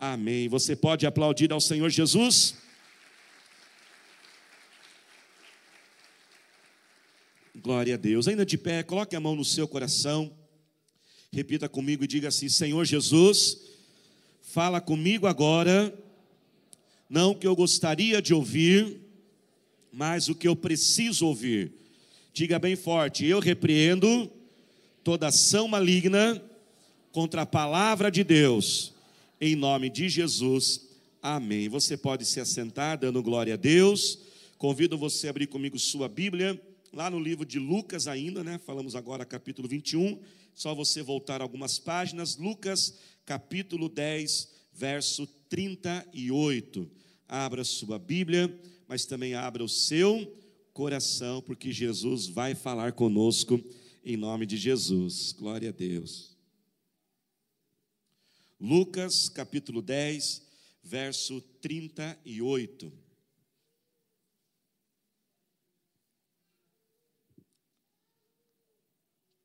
Amém. Você pode aplaudir ao Senhor Jesus? Glória a Deus. Ainda de pé, coloque a mão no seu coração. Repita comigo e diga assim: Senhor Jesus, fala comigo agora, não o que eu gostaria de ouvir, mas o que eu preciso ouvir. Diga bem forte: eu repreendo toda ação maligna contra a palavra de Deus, em nome de Jesus. Amém. Você pode se assentar dando glória a Deus. Convido você a abrir comigo sua Bíblia lá no livro de Lucas ainda, né? Falamos agora capítulo 21. Só você voltar algumas páginas. Lucas, capítulo 10, verso 38. Abra sua Bíblia, mas também abra o seu coração, porque Jesus vai falar conosco em nome de Jesus. Glória a Deus. Lucas, capítulo 10, verso 38.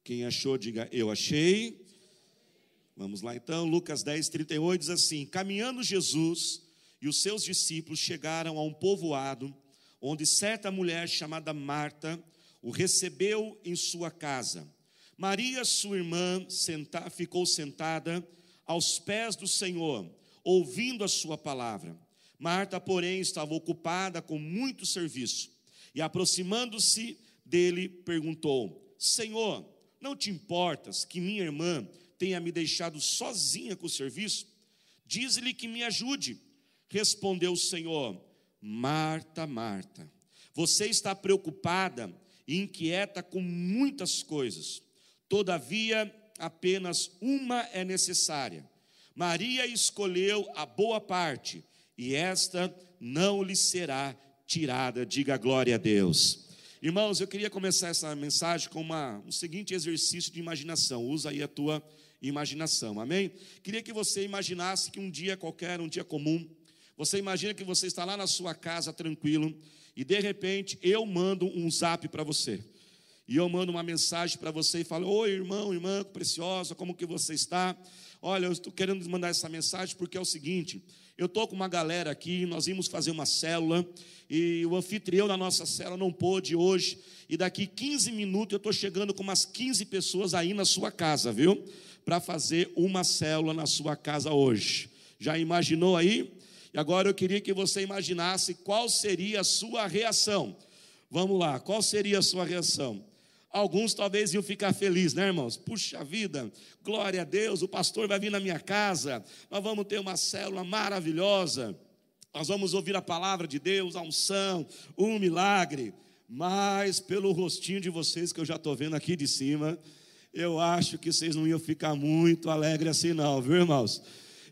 Quem achou, diga eu achei. Vamos lá então, Lucas 10, 38 diz assim: Caminhando Jesus e os seus discípulos chegaram a um povoado, onde certa mulher chamada Marta o recebeu em sua casa. Maria, sua irmã, senta, ficou sentada aos pés do Senhor, ouvindo a sua palavra. Marta, porém, estava ocupada com muito serviço e, aproximando-se dele, perguntou: Senhor, não te importas que minha irmã tenha me deixado sozinha com o serviço? Diz-lhe que me ajude. Respondeu o Senhor: Marta, Marta, você está preocupada e inquieta com muitas coisas. Todavia, apenas uma é necessária. Maria escolheu a boa parte, e esta não lhe será tirada. Diga glória a Deus. Irmãos, eu queria começar essa mensagem com uma, um seguinte exercício de imaginação. Usa aí a tua imaginação, amém? Queria que você imaginasse que um dia qualquer, um dia comum, você imagina que você está lá na sua casa tranquilo e de repente eu mando um zap para você. E eu mando uma mensagem para você e falo: Oi, irmão, irmã preciosa, como que você está? Olha, eu estou querendo mandar essa mensagem porque é o seguinte: eu estou com uma galera aqui, nós íamos fazer uma célula, e o anfitrião da nossa célula não pôde hoje, e daqui 15 minutos eu estou chegando com umas 15 pessoas aí na sua casa, viu? Para fazer uma célula na sua casa hoje. Já imaginou aí? E agora eu queria que você imaginasse qual seria a sua reação. Vamos lá, qual seria a sua reação? Alguns talvez iam ficar felizes, né, irmãos? Puxa vida, glória a Deus, o pastor vai vir na minha casa, nós vamos ter uma célula maravilhosa, nós vamos ouvir a palavra de Deus, a unção, um milagre. Mas pelo rostinho de vocês que eu já estou vendo aqui de cima, eu acho que vocês não iam ficar muito alegres assim, não, viu, irmãos?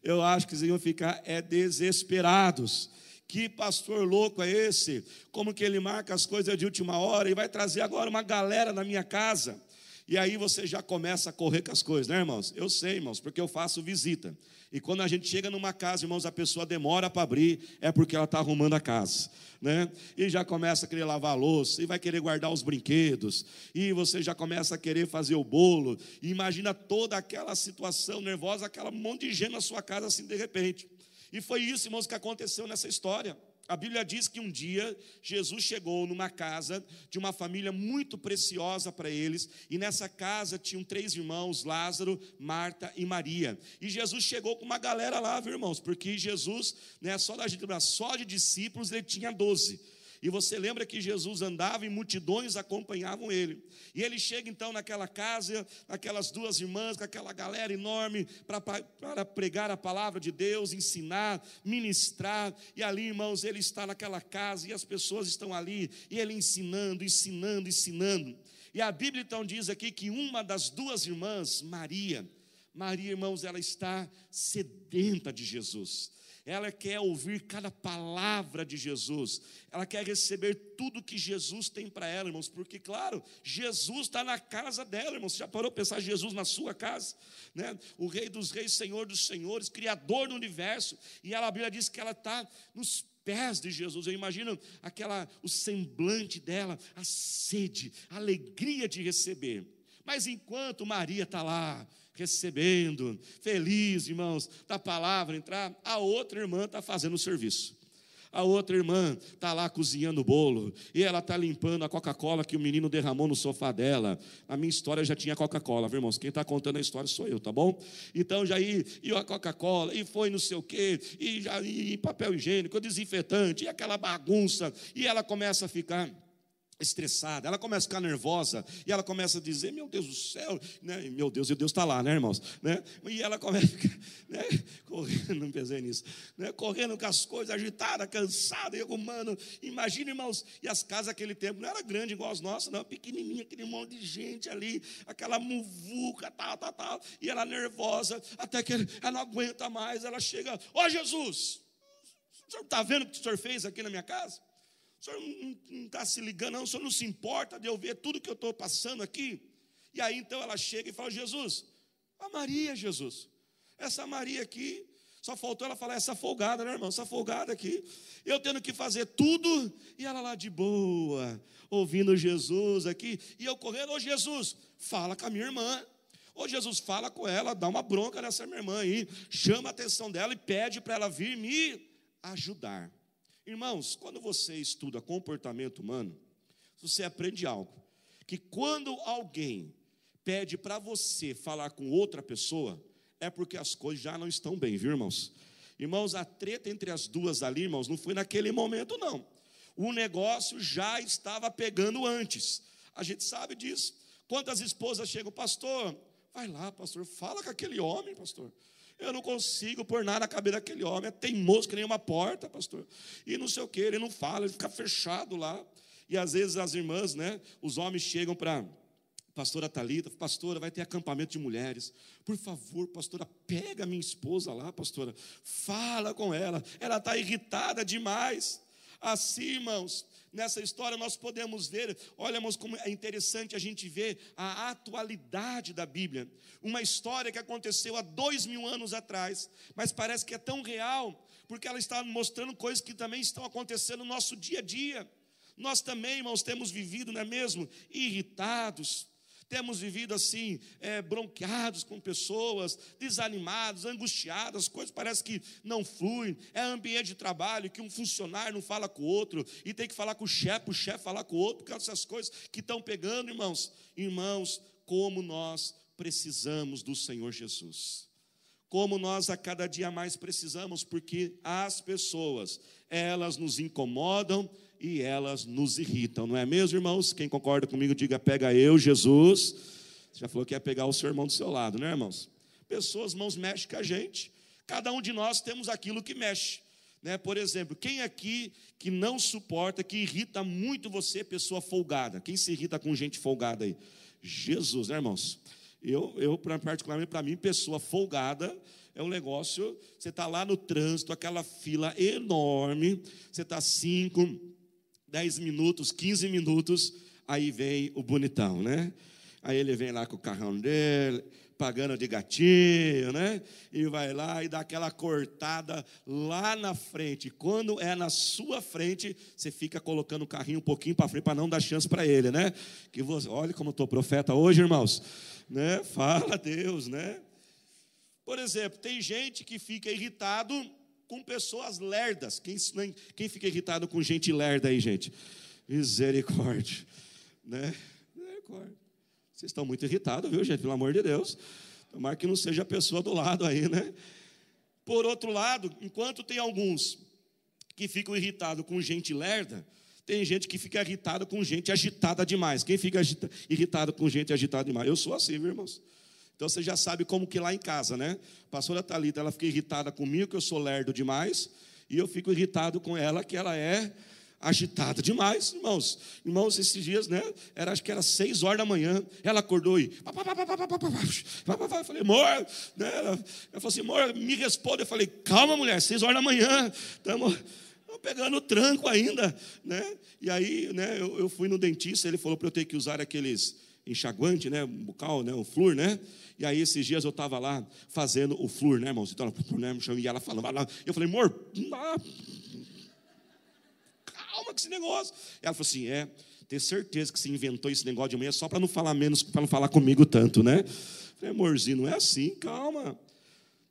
Eu acho que vocês iam ficar é, desesperados. Que pastor louco é esse? Como que ele marca as coisas de última hora e vai trazer agora uma galera na minha casa? E aí você já começa a correr com as coisas, né, irmãos? Eu sei, irmãos, porque eu faço visita. E quando a gente chega numa casa, irmãos, a pessoa demora para abrir, é porque ela está arrumando a casa, né? E já começa a querer lavar a louça, e vai querer guardar os brinquedos, e você já começa a querer fazer o bolo. E imagina toda aquela situação nervosa, aquela monte de gente na sua casa assim de repente. E foi isso, irmãos, que aconteceu nessa história. A Bíblia diz que um dia Jesus chegou numa casa de uma família muito preciosa para eles, e nessa casa tinham três irmãos, Lázaro, Marta e Maria. E Jesus chegou com uma galera lá, viu, irmãos? Porque Jesus, né, só da gente só de discípulos ele tinha doze. E você lembra que Jesus andava e multidões acompanhavam ele. E ele chega então naquela casa, aquelas duas irmãs, com aquela galera enorme, para pregar a palavra de Deus, ensinar, ministrar. E ali, irmãos, ele está naquela casa e as pessoas estão ali, e ele ensinando, ensinando, ensinando. E a Bíblia então diz aqui que uma das duas irmãs, Maria, Maria, irmãos, ela está sedenta de Jesus ela quer ouvir cada palavra de Jesus, ela quer receber tudo que Jesus tem para ela, irmãos, porque, claro, Jesus está na casa dela, irmãos. Você já parou para pensar Jesus na sua casa? Né? O Rei dos Reis, Senhor dos Senhores, Criador do universo, e ela, a Bíblia diz que ela está nos pés de Jesus. Eu imagino aquela, o semblante dela, a sede, a alegria de receber. Mas enquanto Maria está lá, recebendo, feliz, irmãos, da palavra entrar, a outra irmã está fazendo o serviço. A outra irmã está lá cozinhando o bolo e ela está limpando a Coca-Cola que o menino derramou no sofá dela. A minha história já tinha Coca-Cola, viu, irmãos? Quem está contando a história sou eu, tá bom? Então já ia, e a Coca-Cola, e foi não sei o quê, e, já, e papel higiênico, desinfetante, e aquela bagunça, e ela começa a ficar estressada, ela começa a ficar nervosa e ela começa a dizer: Meu Deus do céu, né? meu Deus, e Deus está lá, né, irmãos? Né? E ela começa a ficar né? correndo, não pensei nisso, né? correndo com as coisas agitadas, cansada, e eu, mano, imagina, irmãos, e as casas daquele tempo não era grande igual as nossas, não, pequenininha, aquele monte de gente ali, aquela muvuca, tal, tal, tal, e ela nervosa, até que ela não aguenta mais, ela chega: Ó oh, Jesus, o senhor está vendo o que o senhor fez aqui na minha casa? O senhor não está se ligando, não, o senhor não se importa de eu ver tudo que eu estou passando aqui. E aí então ela chega e fala: Jesus, a Maria, Jesus, essa Maria aqui, só faltou ela falar essa folgada, né, irmão? Essa folgada aqui. Eu tendo que fazer tudo, e ela lá de boa, ouvindo Jesus aqui, e eu correndo, ô Jesus, fala com a minha irmã. Ô Jesus, fala com ela, dá uma bronca nessa minha irmã aí, chama a atenção dela e pede para ela vir me ajudar. Irmãos, quando você estuda comportamento humano, você aprende algo: que quando alguém pede para você falar com outra pessoa, é porque as coisas já não estão bem, viu, irmãos? Irmãos, a treta entre as duas ali, irmãos, não foi naquele momento, não. O negócio já estava pegando antes. A gente sabe disso. Quantas esposas chegam, pastor? Vai lá, pastor, fala com aquele homem, pastor. Eu não consigo pôr nada na cabeça daquele homem. É teimoso que nem uma porta, pastor. E não sei o que, ele não fala, ele fica fechado lá. E às vezes as irmãs, né? Os homens chegam para pastora Talita, pastora, vai ter acampamento de mulheres. Por favor, pastora, pega minha esposa lá, pastora. Fala com ela. Ela está irritada demais. Assim, irmãos, nessa história nós podemos ver, olha, irmãos, como é interessante a gente ver a atualidade da Bíblia. Uma história que aconteceu há dois mil anos atrás, mas parece que é tão real, porque ela está mostrando coisas que também estão acontecendo no nosso dia a dia. Nós também, irmãos, temos vivido, não é mesmo? Irritados, temos vivido assim, é, bronqueados com pessoas, desanimados, angustiados, as coisas parecem que não fluem. É ambiente de trabalho que um funcionário não fala com o outro, e tem que falar com o chefe, o chefe falar com o outro, por causa dessas coisas que estão pegando, irmãos. Irmãos, como nós precisamos do Senhor Jesus. Como nós a cada dia mais precisamos, porque as pessoas, elas nos incomodam, e elas nos irritam, não é mesmo, irmãos? Quem concorda comigo, diga: pega eu, Jesus. Você já falou que ia pegar o seu irmão do seu lado, né, irmãos? Pessoas, mãos mexem com a gente. Cada um de nós temos aquilo que mexe. Né? Por exemplo, quem aqui que não suporta, que irrita muito você, pessoa folgada? Quem se irrita com gente folgada aí? Jesus, né, irmãos? Eu, eu particularmente, para mim, pessoa folgada é um negócio. Você está lá no trânsito, aquela fila enorme, você está cinco, 10 minutos, 15 minutos, aí vem o bonitão, né? Aí ele vem lá com o carrão dele, pagando de gatinho, né? E vai lá e dá aquela cortada lá na frente. Quando é na sua frente, você fica colocando o carrinho um pouquinho para frente para não dar chance para ele, né? Que você, olha como eu estou profeta hoje, irmãos, né? Fala Deus, né? Por exemplo, tem gente que fica irritado com pessoas lerdas. Quem, quem fica irritado com gente lerda aí, gente? Misericórdia. Né? Misericórdia. Vocês estão muito irritados, viu, gente? Pelo amor de Deus. Tomara que não seja a pessoa do lado aí, né? Por outro lado, enquanto tem alguns que ficam irritados com gente lerda, tem gente que fica irritado com gente agitada demais. Quem fica irritado com gente agitada demais? Eu sou assim, viu, irmãos. Então você já sabe como que lá em casa, né? A pastora Thalita, ela fica irritada comigo, que eu sou lerdo demais, e eu fico irritado com ela, que ela é agitada demais, irmãos. Irmãos, esses dias, né? Era, acho que era seis horas da manhã. Ela acordou e. Eu falei, amor, né? Ela, ela falou assim, amor, me responde. Eu falei, calma, mulher, seis horas da manhã. Estamos pegando o tranco ainda, né? E aí, né, eu, eu fui no dentista, ele falou para eu ter que usar aqueles enxaguante, né, bucal, né, o flúor, né? E aí esses dias eu estava lá fazendo o flúor, né, irmãos? Então, né, e ela falando, eu falei, amor, calma com esse negócio. Ela falou assim, é, ter certeza que você inventou esse negócio de manhã só para não falar menos, para não falar comigo tanto, né? Tremorzinho, não é assim, calma.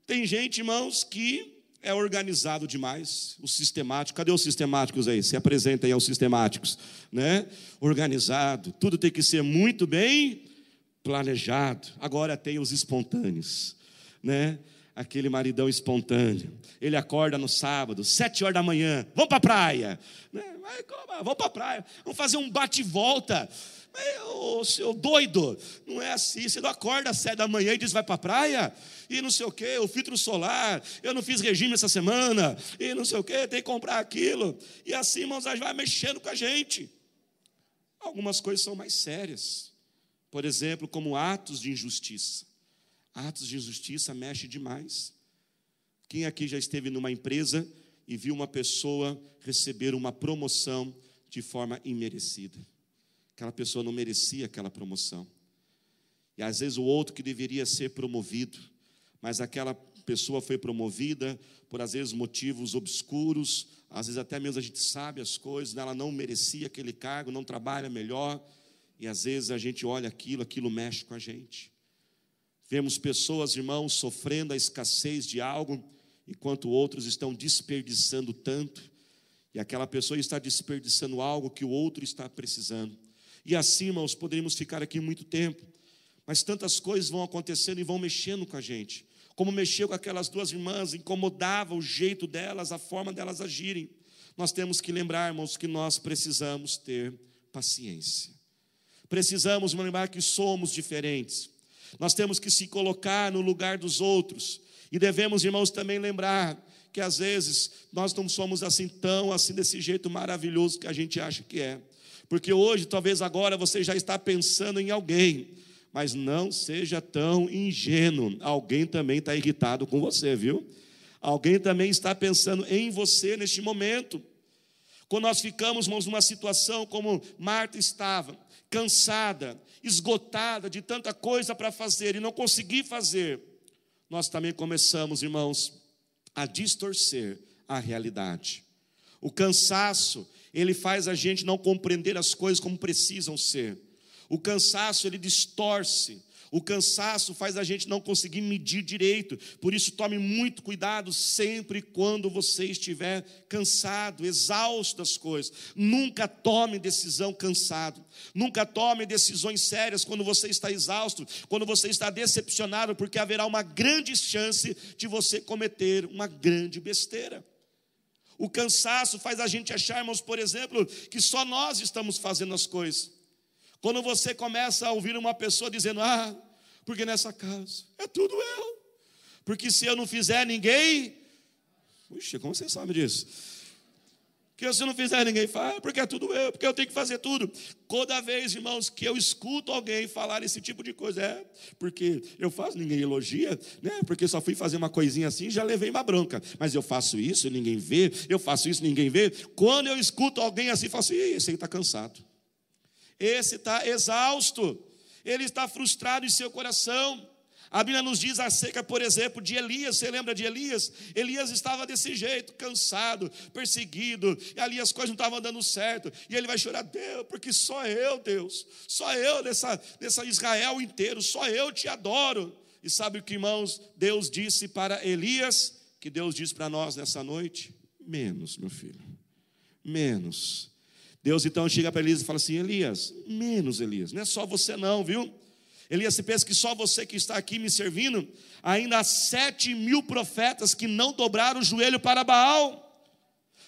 Tem gente, irmãos, que é organizado demais, o sistemático. Cadê os sistemáticos aí? Se apresentem aos sistemáticos, né? Organizado, tudo tem que ser muito bem planejado. Agora tem os espontâneos, né? Aquele maridão espontâneo. Ele acorda no sábado, sete horas da manhã, vamos para a praia. Né? Vamos para a praia, vamos fazer um bate-volta. Ô, seu doido, não é assim. Você não acorda às sete da manhã e diz vai para a praia, e não sei o quê, o filtro solar, eu não fiz regime essa semana, e não sei o quê, tem que comprar aquilo. E assim, irmãos, vai mexendo com a gente. Algumas coisas são mais sérias. Por exemplo, como atos de injustiça. Atos de injustiça mexe demais. Quem aqui já esteve numa empresa e viu uma pessoa receber uma promoção de forma imerecida? Aquela pessoa não merecia aquela promoção. E às vezes o outro que deveria ser promovido, mas aquela pessoa foi promovida por às vezes motivos obscuros, às vezes até mesmo a gente sabe as coisas, ela não merecia aquele cargo, não trabalha melhor, e às vezes a gente olha aquilo, aquilo mexe com a gente. Vemos pessoas, irmãos, sofrendo a escassez de algo, enquanto outros estão desperdiçando tanto, e aquela pessoa está desperdiçando algo que o outro está precisando. E assim, irmãos, poderíamos ficar aqui muito tempo, mas tantas coisas vão acontecendo e vão mexendo com a gente. Como mexeu com aquelas duas irmãs, incomodava o jeito delas, a forma delas agirem. Nós temos que lembrar, irmãos, que nós precisamos ter paciência. Precisamos lembrar que somos diferentes. Nós temos que se colocar no lugar dos outros. E devemos, irmãos, também lembrar que às vezes nós não somos assim tão assim desse jeito maravilhoso que a gente acha que é. Porque hoje, talvez agora, você já está pensando em alguém, mas não seja tão ingênuo. Alguém também está irritado com você, viu? Alguém também está pensando em você neste momento. Quando nós ficamos, irmãos, numa situação como Marta estava, cansada, esgotada de tanta coisa para fazer e não conseguir fazer, nós também começamos, irmãos, a distorcer a realidade. O cansaço, ele faz a gente não compreender as coisas como precisam ser. O cansaço, ele distorce. O cansaço faz a gente não conseguir medir direito. Por isso, tome muito cuidado sempre quando você estiver cansado, exausto das coisas. Nunca tome decisão cansado. Nunca tome decisões sérias quando você está exausto, quando você está decepcionado, porque haverá uma grande chance de você cometer uma grande besteira. O cansaço faz a gente achar, irmãos, por exemplo, que só nós estamos fazendo as coisas. Quando você começa a ouvir uma pessoa dizendo, ah, porque nessa casa é tudo eu. Porque se eu não fizer, ninguém. Puxa, como você sabe disso? Que se eu não fizer, ninguém faz, ah, porque é tudo eu, porque eu tenho que fazer tudo. Toda vez, irmãos, que eu escuto alguém falar esse tipo de coisa, é porque eu faço, ninguém elogia, né? Porque só fui fazer uma coisinha assim, já levei uma bronca. Mas eu faço isso, ninguém vê, eu faço isso, ninguém vê. Quando eu escuto alguém assim, eu falo assim, esse aí está cansado. Esse está exausto. Ele está frustrado em seu coração. A Bíblia nos diz acerca, por exemplo, de Elias. Você lembra de Elias? Elias estava desse jeito, cansado, perseguido, e ali as coisas não estavam dando certo. E ele vai chorar, Deus, porque só eu, Deus, só eu nessa, nessa Israel inteiro, só eu te adoro. E sabe o que, irmãos, Deus disse para Elias, que Deus diz para nós nessa noite? Menos, meu filho, menos. Deus então chega para Elias e fala assim: Elias, menos Elias, não é só você não, viu? Elias, se pensa que só você que está aqui me servindo, ainda há sete mil profetas que não dobraram o joelho para Baal.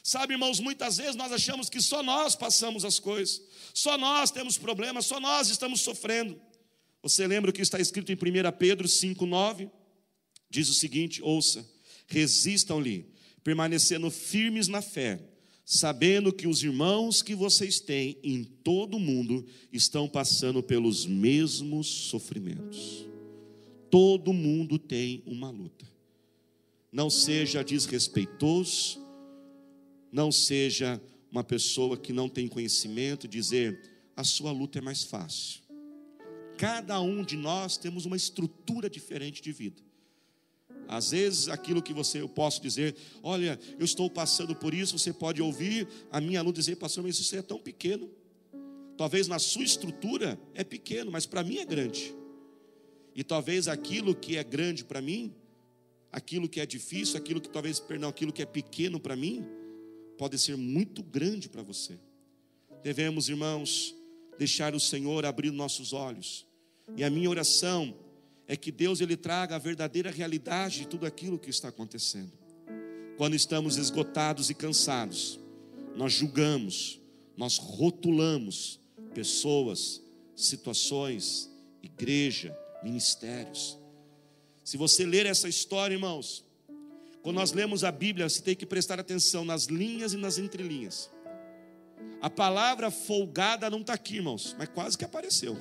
Sabe, irmãos, muitas vezes nós achamos que só nós passamos as coisas, só nós temos problemas, só nós estamos sofrendo. Você lembra o que está escrito em 1 Pedro 5,9? Diz o seguinte: ouça, resistam-lhe, permanecendo firmes na fé sabendo que os irmãos que vocês têm em todo o mundo estão passando pelos mesmos sofrimentos. Todo mundo tem uma luta. Não seja desrespeitoso, não seja uma pessoa que não tem conhecimento, dizer a sua luta é mais fácil. Cada um de nós temos uma estrutura diferente de vida. Às vezes, aquilo que você eu posso dizer, olha, eu estou passando por isso, você pode ouvir a minha luta dizer, pastor, mas isso é tão pequeno. Talvez na sua estrutura é pequeno, mas para mim é grande. E talvez aquilo que é grande para mim, aquilo que é difícil, aquilo que talvez, perdão, aquilo que é pequeno para mim, pode ser muito grande para você. Devemos, irmãos, deixar o Senhor abrir nossos olhos. E a minha oração é que Deus ele traga a verdadeira realidade de tudo aquilo que está acontecendo. Quando estamos esgotados e cansados, nós julgamos, nós rotulamos pessoas, situações, igreja, ministérios. Se você ler essa história, irmãos, quando nós lemos a Bíblia, você tem que prestar atenção nas linhas e nas entrelinhas. A palavra folgada não está aqui, irmãos, mas quase que apareceu.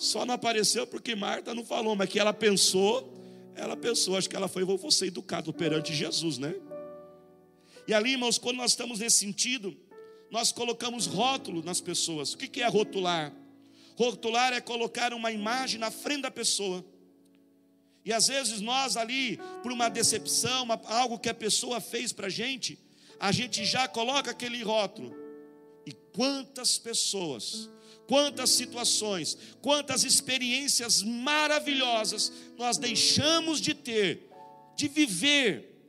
Só não apareceu porque Marta não falou, mas que ela pensou, ela pensou, acho que ela foi, vou ser educado perante Jesus, né? E ali, irmãos, quando nós estamos nesse sentido, nós colocamos rótulo nas pessoas. O que é rotular? Rotular é colocar uma imagem na frente da pessoa. E às vezes nós ali, por uma decepção, uma, algo que a pessoa fez para a gente, a gente já coloca aquele rótulo. E quantas pessoas, quantas situações, quantas experiências maravilhosas nós deixamos de ter, de viver,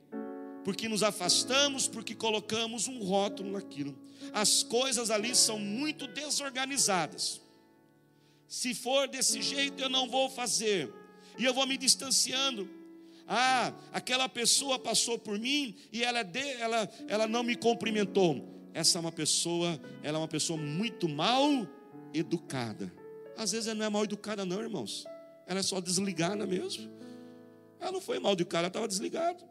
porque nos afastamos, porque colocamos um rótulo naquilo. As coisas ali são muito desorganizadas. Se for desse jeito, eu não vou fazer, e eu vou me distanciando ah, aquela pessoa passou por mim e ela, de, ela, ela não me cumprimentou. Essa é uma pessoa, ela é uma pessoa muito mal educada. Às vezes ela não é mal educada, não, irmãos. Ela é só desligada mesmo. Ela não foi mal educada, ela estava desligada.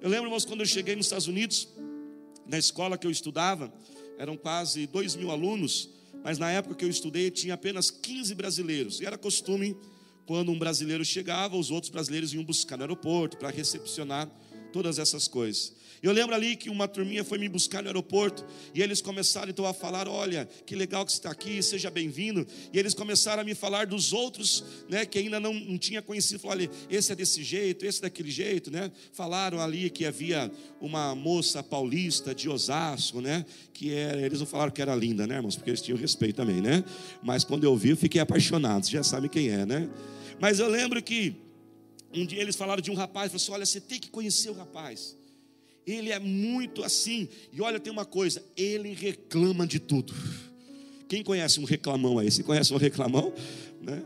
Eu lembro, irmãos, quando eu cheguei nos Estados Unidos, na escola que eu estudava, eram quase dois mil alunos, mas na época que eu estudei tinha apenas 15 brasileiros. E era costume quando um brasileiro chegava, os outros brasileiros iam buscar no aeroporto para recepcionar todas essas coisas. Eu lembro ali que uma turminha foi me buscar no aeroporto e eles começaram então a falar: Olha, que legal que você está aqui, seja bem-vindo. E eles começaram a me falar dos outros, né, que ainda não, não tinha conhecido. Falaram: Olha, esse é desse jeito, esse é daquele jeito, né? Falaram ali que havia uma moça paulista de Osasco, né? Que era, eles não falaram que era linda, né, irmãos? Porque eles tinham respeito também, né? Mas quando eu vi, eu fiquei apaixonado. Já sabe quem é, né? Mas eu lembro que um dia eles falaram de um rapaz, falaram assim, olha, você tem que conhecer o rapaz. Ele é muito assim. E olha, tem uma coisa, ele reclama de tudo. Quem conhece um reclamão aí? Você conhece um reclamão? Né?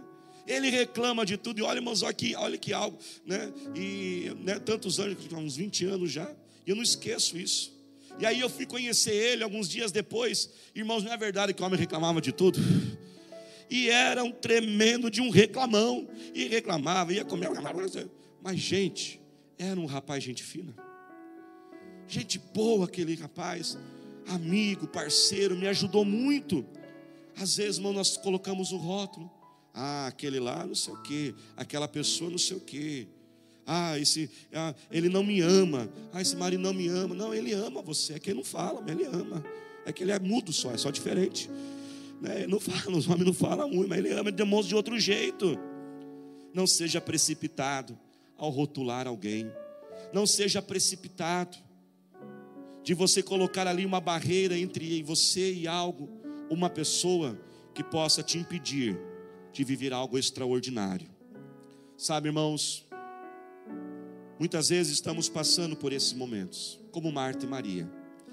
Ele reclama de tudo. E olha, irmãos, aqui, olha que algo, né? E né, tantos anos, uns 20 anos já. E eu não esqueço isso. E aí eu fui conhecer ele alguns dias depois. Irmãos, não é verdade que o homem reclamava de tudo? E era um tremendo de um reclamão, e reclamava, ia comer, mas gente, era um rapaz gente fina, gente boa aquele rapaz, amigo, parceiro, me ajudou muito. Às vezes, irmão, nós colocamos o rótulo, ah, aquele lá, não sei o quê, aquela pessoa, não sei o quê. Ah, esse, ah, ele não me ama. Ah, esse marido não me ama. Não, ele ama você. É que ele não fala, mas ele ama. É que ele é mudo só, é só diferente. Né? Não fala, os homens não falam muito, mas ele ama, demonstra de outro jeito. Não seja precipitado ao rotular alguém. Não seja precipitado de você colocar ali uma barreira entre você e algo, uma pessoa que possa te impedir de viver algo extraordinário. Sabe, irmãos, muitas vezes estamos passando por esses momentos, como Marta e Maria.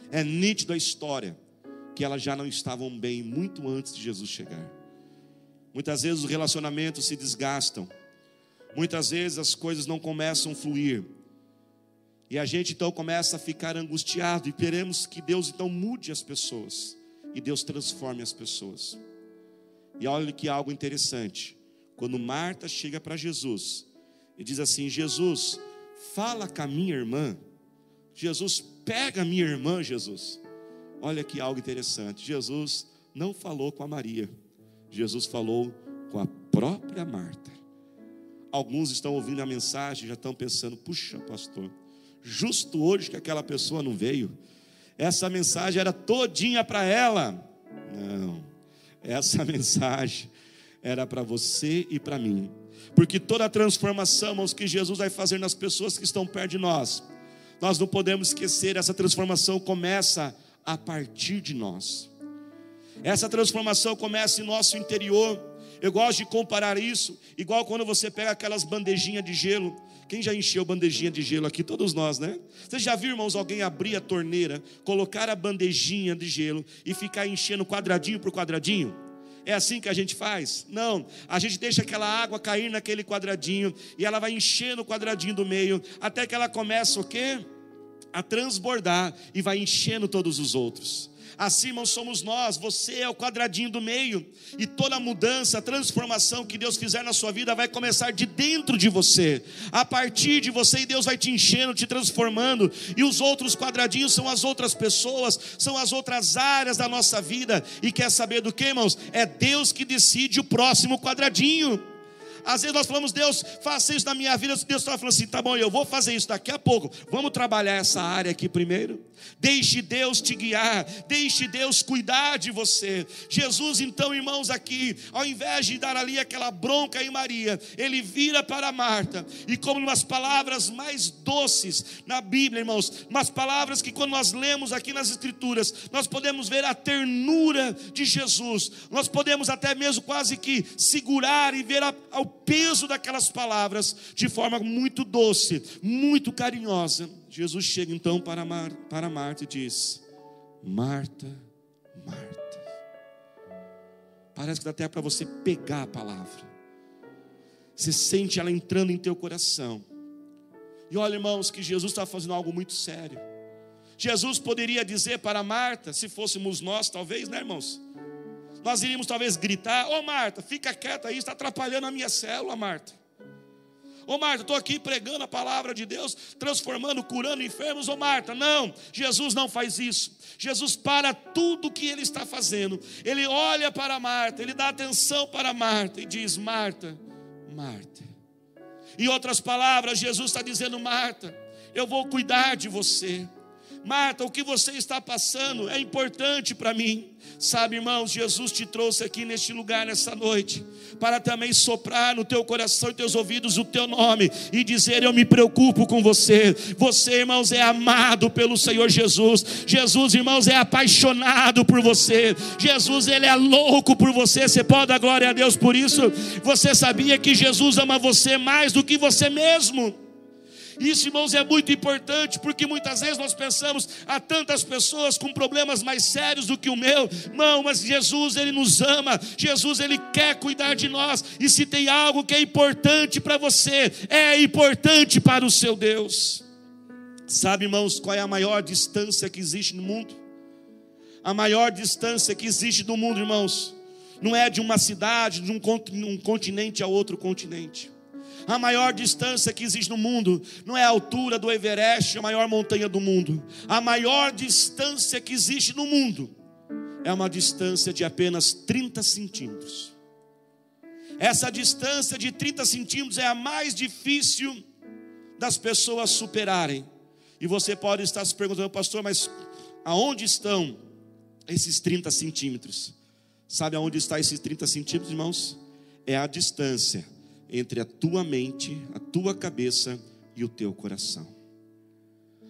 É nítido a história que elas já não estavam bem muito antes de Jesus chegar. Muitas vezes os relacionamentos se desgastam. Muitas vezes as coisas não começam a fluir. E a gente então começa a ficar angustiado e queremos que Deus então mude as pessoas e Deus transforme as pessoas. E olha que algo interessante. Quando Marta chega para Jesus e diz assim: Jesus, fala com a minha irmã. Jesus, pega a minha irmã, Jesus. Olha que algo interessante. Jesus não falou com a Maria, Jesus falou com a própria Marta. Alguns estão ouvindo a mensagem já estão pensando: puxa, pastor, justo hoje que aquela pessoa não veio, essa mensagem era todinha para ela. Não, essa mensagem era para você e para mim, porque toda a transformação, irmãos, que Jesus vai fazer nas pessoas que estão perto de nós, nós não podemos esquecer, essa transformação começa a partir de nós. Essa transformação começa em nosso interior Eu gosto de comparar isso, igual quando você pega aquelas bandejinhas de gelo. Quem já encheu bandejinha de gelo aqui? Todos nós, né? Você já viu, irmãos, alguém abrir a torneira, colocar a bandejinha de gelo e ficar enchendo quadradinho por quadradinho? É assim que a gente faz? Não. A gente deixa aquela água cair naquele quadradinho e ela vai enchendo o quadradinho do meio até que ela começa o quê? A transbordar e vai enchendo todos os outros. Assim, irmãos, somos nós, você é o quadradinho do meio, e toda mudança, transformação que Deus fizer na sua vida vai começar de dentro de você, a partir de você, e Deus vai te enchendo, te transformando, e os outros quadradinhos são as outras pessoas, são as outras áreas da nossa vida, e quer saber do que, irmãos? É Deus que decide o próximo quadradinho. Às vezes nós falamos, Deus, faça isso na minha vida. Deus está falando assim, tá bom, eu vou fazer isso daqui a pouco. Vamos trabalhar essa área aqui primeiro. Deixe Deus te guiar, deixe Deus cuidar de você. Jesus, então, irmãos, aqui, ao invés de dar ali aquela bronca em Maria, ele vira para Marta, e como umas palavras mais doces na Bíblia, irmãos, umas palavras que quando nós lemos aqui nas Escrituras, nós podemos ver a ternura de Jesus, nós podemos até mesmo quase que segurar e ver a, peso daquelas palavras de forma muito doce, muito carinhosa. Jesus chega então para, Mar, para Marta e diz: Marta, Marta. Parece que dá até para você pegar a palavra. Você sente ela entrando em teu coração. E olha, irmãos, que Jesus está fazendo algo muito sério. Jesus poderia dizer para Marta, se fôssemos nós, talvez, né, irmãos? Nós iríamos talvez gritar: Ô oh, Marta, fica quieta aí, está atrapalhando a minha célula, Marta. Ô oh, Marta, estou aqui pregando a palavra de Deus, transformando, curando enfermos. Ô oh, Marta, não, Jesus não faz isso. Jesus para tudo que ele está fazendo. Ele olha para Marta, ele dá atenção para Marta e diz: Marta, Marta. Em outras palavras, Jesus está dizendo: Marta, eu vou cuidar de você. Marta, o que você está passando é importante para mim. Sabe, irmãos, Jesus te trouxe aqui neste lugar nessa noite para também soprar no teu coração e teus ouvidos o teu nome e dizer: Eu me preocupo com você. Você, irmãos, é amado pelo Senhor Jesus. Jesus, irmãos, é apaixonado por você. Jesus, ele é louco por você. Você pode dar glória a Deus por isso? Você sabia que Jesus ama você mais do que você mesmo? Isso, irmãos, é muito importante, porque muitas vezes nós pensamos há tantas pessoas com problemas mais sérios do que o meu. Não, mas Jesus, Ele nos ama, Jesus, Ele quer cuidar de nós, e se tem algo que é importante para você, é importante para o seu Deus. Sabe, irmãos, qual é a maior distância que existe no mundo? A maior distância que existe no mundo, irmãos, não é de uma cidade, de um continente a outro continente. A maior distância que existe no mundo não é a altura do Everest, a maior montanha do mundo. A maior distância que existe no mundo é uma distância de apenas 30 centímetros. Essa distância de 30 centímetros é a mais difícil das pessoas superarem. E você pode estar se perguntando, pastor, mas aonde estão esses 30 centímetros? Sabe aonde está esses 30 centímetros, irmãos? É a distância entre a tua mente, a tua cabeça e o teu coração.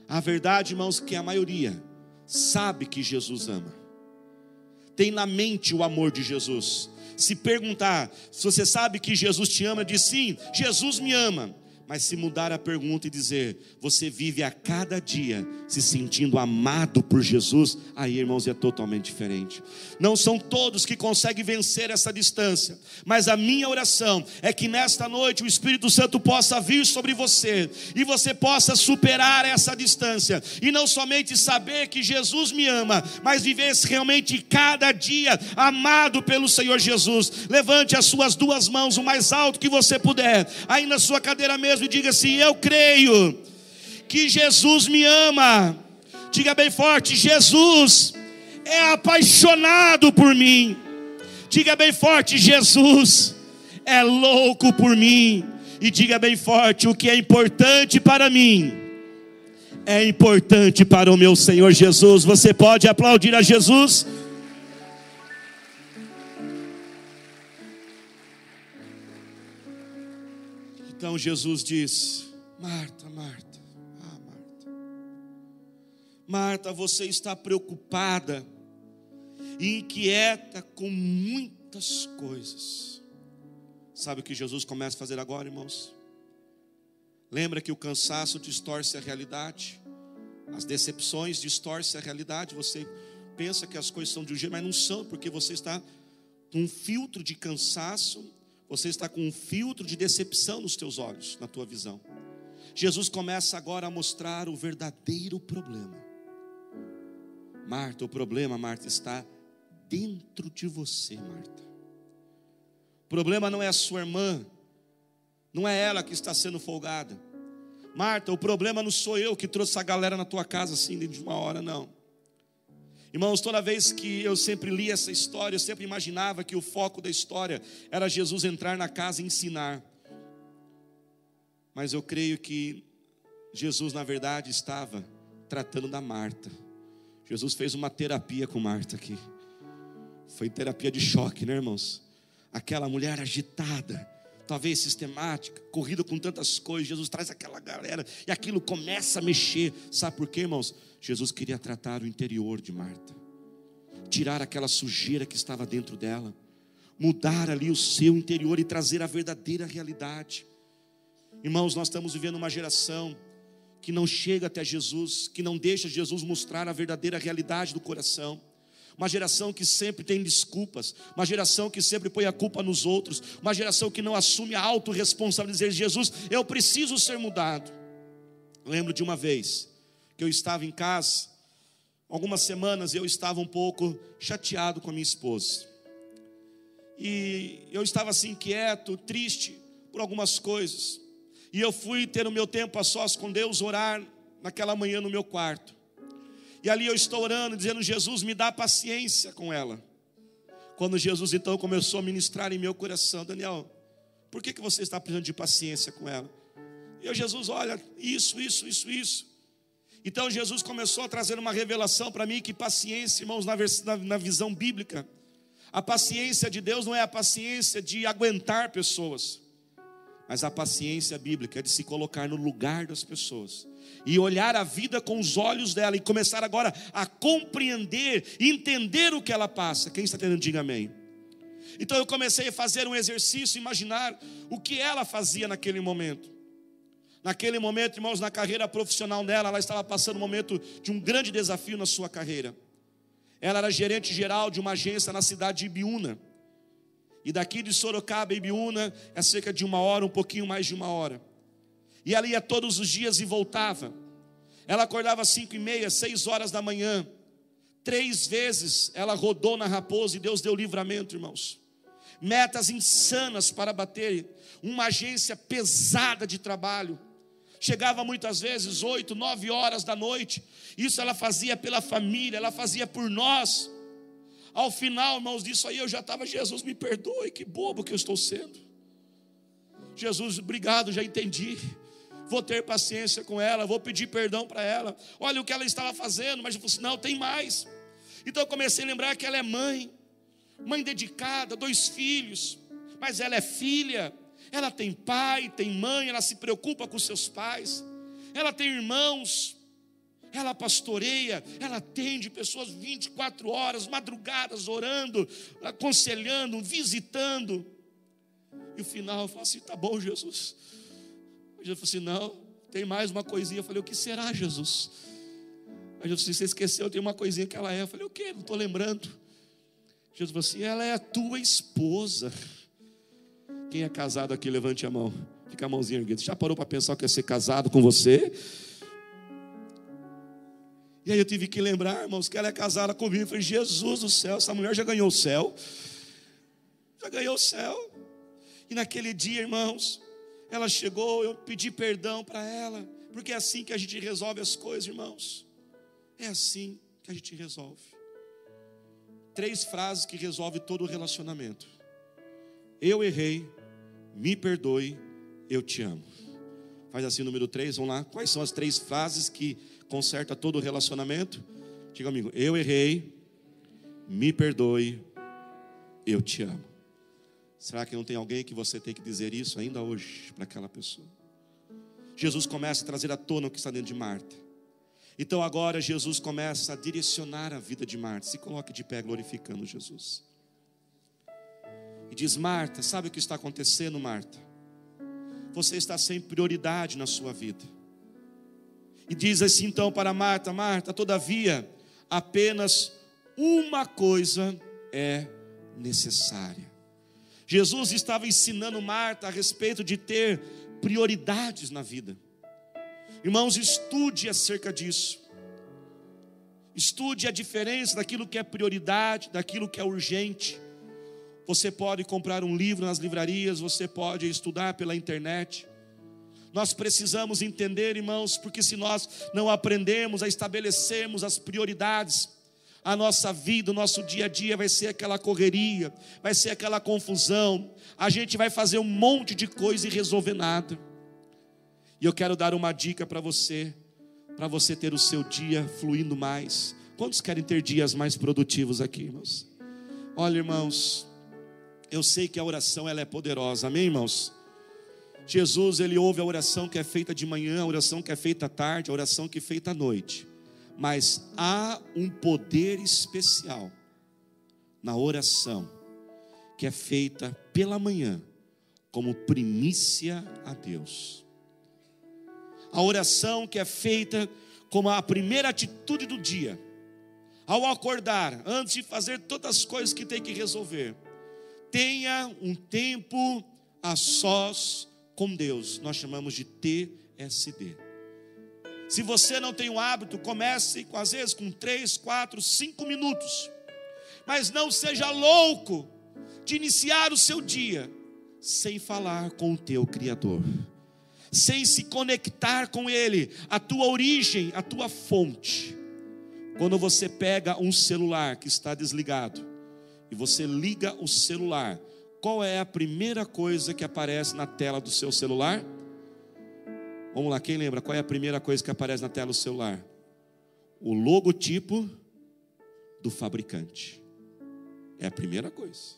A verdade, irmãos, que a maioria sabe que Jesus ama, tem na mente o amor de Jesus. Se perguntar se você sabe que Jesus te ama, diz sim, Jesus me ama. Mas se mudar a pergunta e dizer, você vive a cada dia se sentindo amado por Jesus, aí, irmãos, é totalmente diferente. Não são todos que conseguem vencer essa distância, mas a minha oração é que nesta noite o Espírito Santo possa vir sobre você e você possa superar essa distância e não somente saber que Jesus me ama, mas viver realmente cada dia amado pelo Senhor Jesus. Levante as suas duas mãos o mais alto que você puder, aí na sua cadeira mesmo mesmo diga assim: Eu creio que Jesus me ama. Diga bem forte: Jesus é apaixonado por mim. Diga bem forte: Jesus é louco por mim. E diga bem forte: o que é importante para mim é importante para o meu Senhor Jesus. Você pode aplaudir a Jesus? Então Jesus diz: Marta, Marta, ah, Marta, Marta, você está preocupada e inquieta com muitas coisas. Sabe o que Jesus começa a fazer agora, irmãos? Lembra que o cansaço distorce a realidade, as decepções distorcem a realidade. Você pensa que as coisas são de um jeito, mas não são, porque você está com um filtro de cansaço, você está com um filtro de decepção nos teus olhos, na tua visão. Jesus começa agora a mostrar o verdadeiro problema. Marta, o problema, Marta, está dentro de você, Marta. O problema não é a sua irmã, não é ela que está sendo folgada. Marta, o problema não sou eu que trouxe essa galera na tua casa assim de uma hora, não. Irmãos, toda vez que eu sempre li essa história, eu sempre imaginava que o foco da história era Jesus entrar na casa e ensinar. Mas eu creio que Jesus, na verdade, estava tratando da Marta. Jesus fez uma terapia com Marta aqui. Foi terapia de choque, né, irmãos? aquela mulher agitada, talvez sistemática, corrida com tantas coisas. Jesus traz aquela galera e aquilo começa a mexer. Sabe por quê, irmãos? Jesus queria tratar o interior de Marta, tirar aquela sujeira que estava dentro dela, mudar ali o seu interior e trazer a verdadeira realidade. Irmãos, nós estamos vivendo uma geração que não chega até Jesus, que não deixa Jesus mostrar a verdadeira realidade do coração uma geração que sempre tem desculpas, uma geração que sempre põe a culpa nos outros, uma geração que não assume a autorresponsabilidade, dizer, Jesus, eu preciso ser mudado. Lembro de uma vez que eu estava em casa, algumas semanas eu estava um pouco chateado com a minha esposa. E eu estava assim inquieto, triste por algumas coisas. E eu fui ter o meu tempo a sós com Deus, orar naquela manhã no meu quarto. E ali eu estou orando, dizendo: Jesus, me dá paciência com ela. Quando Jesus então começou a ministrar em meu coração, Daniel, por que, que você está precisando de paciência com ela? E eu, Jesus, olha, isso, isso, isso, isso. Então Jesus começou a trazer uma revelação para mim que paciência, irmãos, na, na, na visão bíblica, a paciência de Deus não é a paciência de aguentar pessoas, mas a paciência bíblica é de se colocar no lugar das pessoas e olhar a vida com os olhos dela e começar agora a compreender, entender o que ela passa. Quem está tendo, diga amém. Então eu comecei a fazer um exercício, imaginar o que ela fazia naquele momento. Naquele momento, irmãos, na carreira profissional dela, ela estava passando um momento de um grande desafio na sua carreira. Ela era gerente geral de uma agência na cidade de Ibiúna. E daqui de Sorocaba, Ibiúna, é cerca de uma hora, um pouquinho mais de uma hora. E ela ia todos os dias e voltava. Ela acordava às cinco e meia, seis horas da manhã. Três vezes ela rodou na raposa e Deus deu livramento, irmãos. Metas insanas para bater. Uma agência pesada de trabalho. Chegava muitas vezes oito, nove horas da noite. Isso ela fazia pela família, ela fazia por nós. Ao final, irmãos, disso aí eu já estava, Jesus me perdoe, que bobo que eu estou sendo. Jesus, obrigado, já entendi vou ter paciência com ela, vou pedir perdão para ela. Olha o que ela estava fazendo, mas eu falei assim: não, tem mais. Então eu comecei a lembrar que ela é mãe, mãe dedicada, dois filhos, mas ela é filha, ela tem pai, tem mãe, ela se preocupa com seus pais, ela tem irmãos, ela pastoreia, ela atende pessoas 24 horas, madrugadas, orando, aconselhando, visitando. E o final eu falo assim: tá bom, Jesus Jesus falou assim: não, tem mais uma coisinha. Eu falei: o que será, Jesus? Aí Jesus disse: você esqueceu, tem uma coisinha que ela é. Eu falei: o que? Não estou lembrando. Jesus falou assim: ela é a tua esposa. Quem é casado aqui, levante a mão. Fica a mãozinha erguida. Já parou para pensar que é ser casado com você? E aí eu tive que lembrar, irmãos, que ela é casada comigo. Eu falei, Jesus do céu, essa mulher já ganhou o céu. Já ganhou o céu. E naquele dia, irmãos, ela chegou, eu pedi perdão para ela, porque é assim que a gente resolve as coisas, irmãos. É assim que a gente resolve. Três frases que resolvem todo o relacionamento. Eu errei, me perdoe, eu te amo. Faz assim número três, vamos lá. Quais são as três frases que conserta todo o relacionamento? Diga amigo, eu errei, me perdoe, eu te amo. Será que não tem alguém que você tem que dizer isso ainda hoje para aquela pessoa? Jesus começa a trazer à tona o que está dentro de Marta. Então agora Jesus começa a direcionar a vida de Marta. Se coloque de pé glorificando Jesus. E diz: Marta, sabe o que está acontecendo, Marta? Você está sem prioridade na sua vida. E diz assim então para Marta: Marta, todavia, apenas uma coisa é necessária. Jesus estava ensinando Marta a respeito de ter prioridades na vida. Irmãos, estude acerca disso. Estude a diferença daquilo que é prioridade, daquilo que é urgente. Você pode comprar um livro nas livrarias, você pode estudar pela internet. Nós precisamos entender, irmãos, porque se nós não aprendemos a estabelecermos as prioridades, a nossa vida, o nosso dia a dia vai ser aquela correria, vai ser aquela confusão. A gente vai fazer um monte de coisa e resolver nada. E eu quero dar uma dica para você, para você ter o seu dia fluindo mais. Quantos querem ter dias mais produtivos aqui, irmãos? Olha, irmãos, eu sei que a oração ela é poderosa, amém, irmãos? Jesus, ele ouve a oração que é feita de manhã, a oração que é feita à tarde, a oração que é feita à noite. Mas há um poder especial na oração que é feita pela manhã, como primícia a Deus. A oração que é feita como a primeira atitude do dia, ao acordar, antes de fazer todas as coisas que tem que resolver, tenha um tempo a sós com Deus. Nós chamamos de TSD. Se você não tem o hábito, comece com, às vezes com três, quatro, cinco minutos. Mas não seja louco de iniciar o seu dia sem falar com o teu Criador, sem se conectar com Ele, a tua origem, a tua fonte. Quando você pega um celular que está desligado e você liga o celular, qual é a primeira coisa que aparece na tela do seu celular? Vamos lá, quem lembra? Qual é a primeira coisa que aparece na tela do celular? O logotipo do fabricante. É a primeira coisa.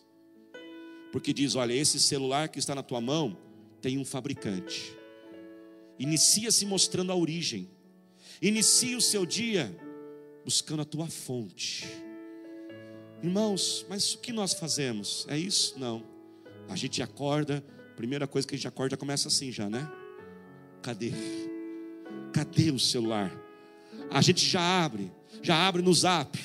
Porque diz: olha, esse celular que está na tua mão tem um fabricante. Inicia se mostrando a origem. Inicia o seu dia buscando a tua fonte. Irmãos, mas o que nós fazemos? É isso? Não. A gente acorda, primeira coisa que a gente acorda começa assim já, né? Cadê? Cadê o celular? A gente já abre, já abre no zap,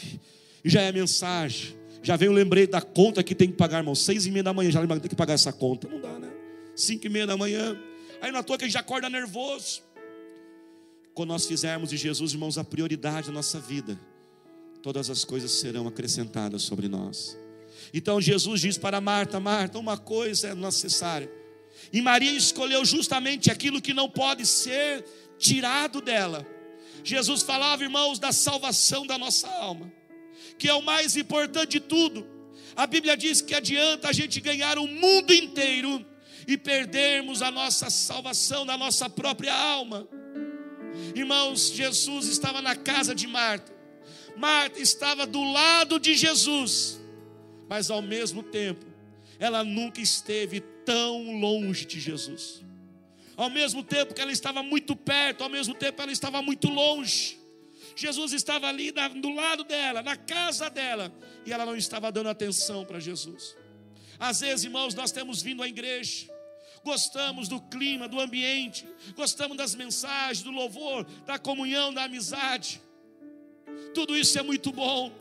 e já é mensagem, já vem o lembrete da conta que tem que pagar, irmão. Seis e meia da manhã, já lembra que tem que pagar essa conta. Não dá, né? Cinco e meia da manhã. Aí na toa que a gente acorda nervoso. Quando nós fizermos de Jesus, irmãos, a prioridade da nossa vida todas as coisas serão acrescentadas sobre nós. Então Jesus diz para Marta: Marta, uma coisa é necessária. E Maria escolheu justamente aquilo que não pode ser tirado dela. Jesus falava, irmãos, da salvação da nossa alma, que é o mais importante de tudo. A Bíblia diz que adianta a gente ganhar o mundo inteiro e perdermos a nossa salvação da nossa própria alma. Irmãos, Jesus estava na casa de Marta. Marta estava do lado de Jesus, mas ao mesmo tempo, ela nunca esteve tão longe de Jesus. Ao mesmo tempo que ela estava muito perto, ao mesmo tempo ela estava muito longe. Jesus estava ali do lado dela, na casa dela, e ela não estava dando atenção para Jesus. Às vezes, irmãos, nós temos vindo à igreja, gostamos do clima, do ambiente, gostamos das mensagens, do louvor, da comunhão, da amizade, tudo isso é muito bom.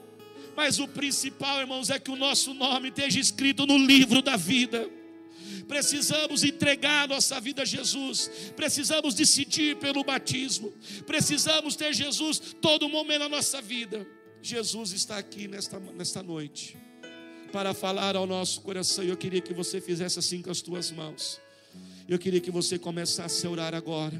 Mas o principal, irmãos, é que o nosso nome esteja escrito no livro da vida. Precisamos entregar nossa vida a Jesus. Precisamos decidir pelo batismo. Precisamos ter Jesus todo momento na nossa vida. Jesus está aqui nesta, nesta noite para falar ao nosso coração. Eu queria que você fizesse assim com as tuas mãos. Eu queria que você começasse a orar agora.